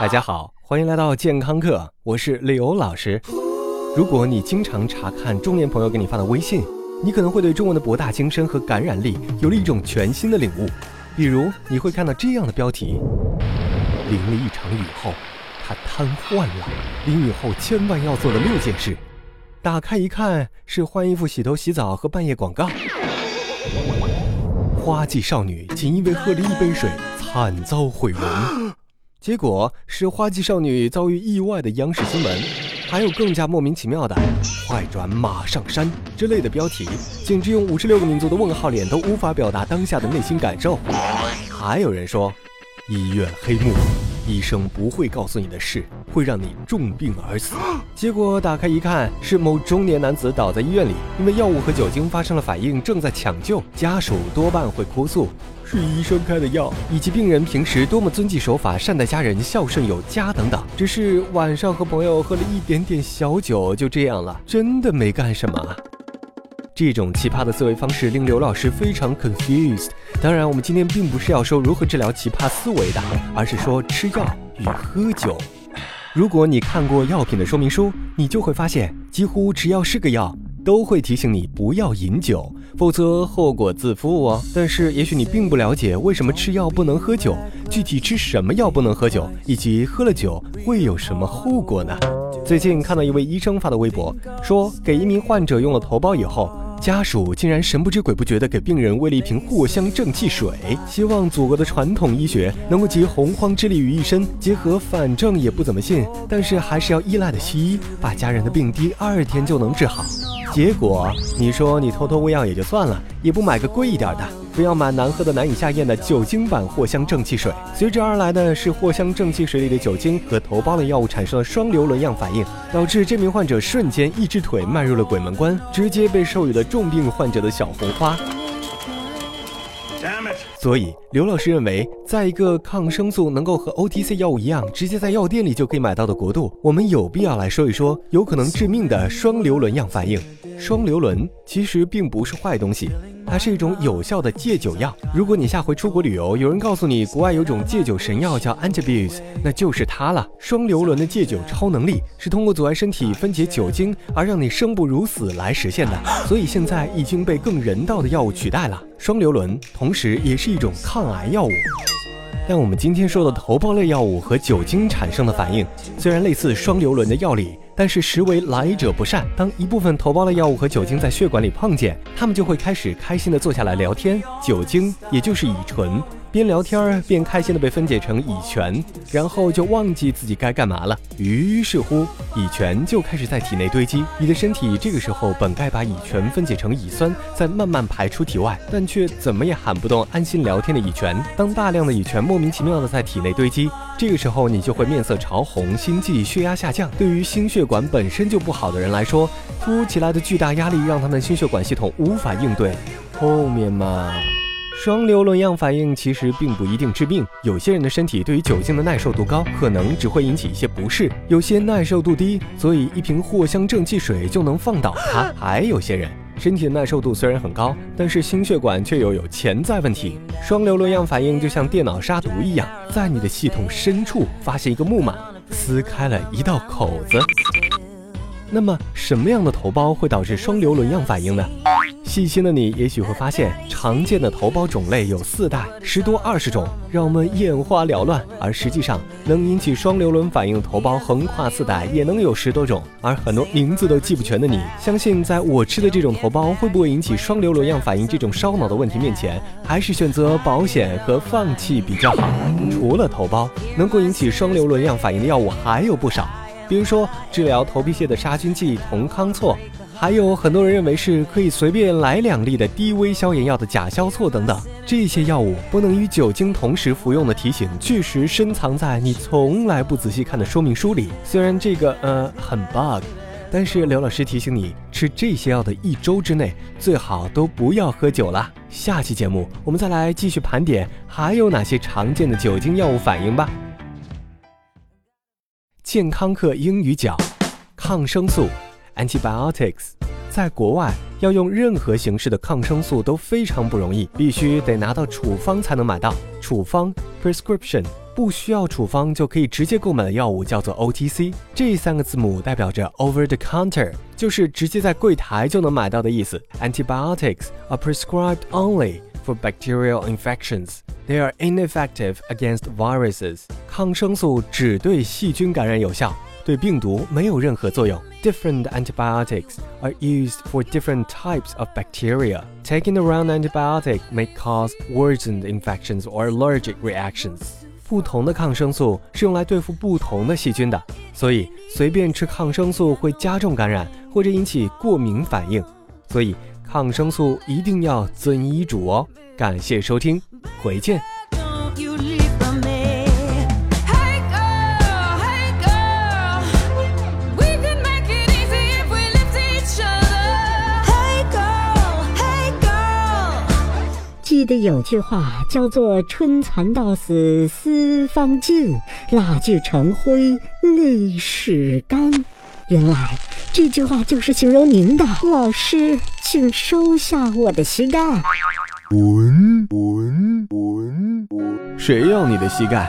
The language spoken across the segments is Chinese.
大家好，欢迎来到健康课，我是刘老师。如果你经常查看中年朋友给你发的微信，你可能会对中文的博大精深和感染力有了一种全新的领悟。比如，你会看到这样的标题：淋了一场雨后，他瘫痪了。淋雨后千万要做的六件事。打开一看，是换衣服、洗头、洗澡和半夜广告。花季少女仅因为喝了一杯水，惨遭毁容。结果是花季少女遭遇意外的央视新闻，还有更加莫名其妙的“快转马上删”之类的标题，简直用五十六个民族的问号脸都无法表达当下的内心感受。还有人说，医院黑幕。医生不会告诉你的事，会让你重病而死。结果打开一看，是某中年男子倒在医院里，因为药物和酒精发生了反应，正在抢救。家属多半会哭诉，是医生开的药，以及病人平时多么遵纪守法、善待家人、孝顺有加等等。只是晚上和朋友喝了一点点小酒，就这样了，真的没干什么。这种奇葩的思维方式令刘老师非常 confused。当然，我们今天并不是要说如何治疗奇葩思维的，而是说吃药与喝酒。如果你看过药品的说明书，你就会发现，几乎只要是个药，都会提醒你不要饮酒，否则后果自负哦。但是，也许你并不了解为什么吃药不能喝酒，具体吃什么药不能喝酒，以及喝了酒会有什么后果呢？最近看到一位医生发的微博，说给一名患者用了头孢以后。家属竟然神不知鬼不觉地给病人喂了一瓶藿香正气水，希望祖国的传统医学能够集洪荒之力于一身，结合反正也不怎么信，但是还是要依赖的西医，把家人的病第二天就能治好。结果你说你偷偷喂药也就算了，也不买个贵一点的。非要买难喝的、难以下咽的酒精版藿香正气水，随之而来的是藿香正气水里的酒精和头孢类药物产生了双硫仑样反应，导致这名患者瞬间一只腿迈入了鬼门关，直接被授予了重病患者的小红花。所以，刘老师认为，在一个抗生素能够和 OTC 药物一样，直接在药店里就可以买到的国度，我们有必要来说一说有可能致命的双硫仑样反应。双硫仑其实并不是坏东西，它是一种有效的戒酒药。如果你下回出国旅游，有人告诉你国外有种戒酒神药叫 Antabuse，那就是它了。双硫仑的戒酒超能力是通过阻碍身体分解酒精而让你生不如死来实现的，所以现在已经被更人道的药物取代了。双硫仑同时也是一种抗癌药物。但我们今天说的头孢类药物和酒精产生的反应，虽然类似双硫仑的药理。但是实为来者不善。当一部分头孢类药物和酒精在血管里碰见，他们就会开始开心的坐下来聊天。酒精也就是乙醇。边聊天儿边开心的被分解成乙醛，然后就忘记自己该干嘛了。于是乎，乙醛就开始在体内堆积。你的身体这个时候本该把乙醛分解成乙酸，再慢慢排出体外，但却怎么也喊不动安心聊天的乙醛。当大量的乙醛莫名其妙的在体内堆积，这个时候你就会面色潮红、心悸、血压下降。对于心血管本身就不好的人来说，突如其来的巨大压力让他们心血管系统无法应对。后面嘛。双硫仑样反应其实并不一定致命，有些人的身体对于酒精的耐受度高，可能只会引起一些不适；有些耐受度低，所以一瓶藿香正气水就能放倒它；还有些人身体的耐受度虽然很高，但是心血管却又有潜在问题。双硫仑样反应就像电脑杀毒一样，在你的系统深处发现一个木马，撕开了一道口子。那么，什么样的头孢会导致双硫仑样反应呢？细心的你也许会发现，常见的头孢种类有四代，十多二十种，让我们眼花缭乱。而实际上，能引起双硫仑反应的头孢横跨四代也能有十多种，而很多名字都记不全的你，相信在我吃的这种头孢会不会引起双硫仑样反应这种烧脑的问题面前，还是选择保险和放弃比较好。除了头孢，能够引起双硫仑样反应的药物还有不少。比如说，治疗头皮屑的杀菌剂酮康唑，还有很多人认为是可以随便来两粒的低危消炎药的甲硝唑等等。这些药物不能与酒精同时服用的提醒，确实深藏在你从来不仔细看的说明书里。虽然这个呃很 bug，但是刘老师提醒你，吃这些药的一周之内，最好都不要喝酒了。下期节目我们再来继续盘点还有哪些常见的酒精药物反应吧。健康课英语角，抗生素 （antibiotics） 在国外要用任何形式的抗生素都非常不容易，必须得拿到处方才能买到。处方 （prescription）。不需要处方就可以直接购买的药物叫做 OTC，这三个字母代表着 over the counter，就是直接在柜台就能买到的意思。Antibiotics are prescribed only for bacterial infections. They are ineffective against viruses. 抗生素只对细菌感染有效，对病毒没有任何作用。Different antibiotics are used for different types of bacteria. Taking the wrong antibiotic may cause worsened infections or allergic reactions. 不同的抗生素是用来对付不同的细菌的，所以随便吃抗生素会加重感染或者引起过敏反应。所以抗生素一定要遵医嘱哦。感谢收听，回见。记得有句话叫做“春蚕到死丝方尽，蜡炬成灰泪始干”。原来这句话就是形容您的。老师，请收下我的膝盖。滚滚滚滚！谁要你的膝盖？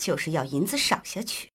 就是要银子赏下去。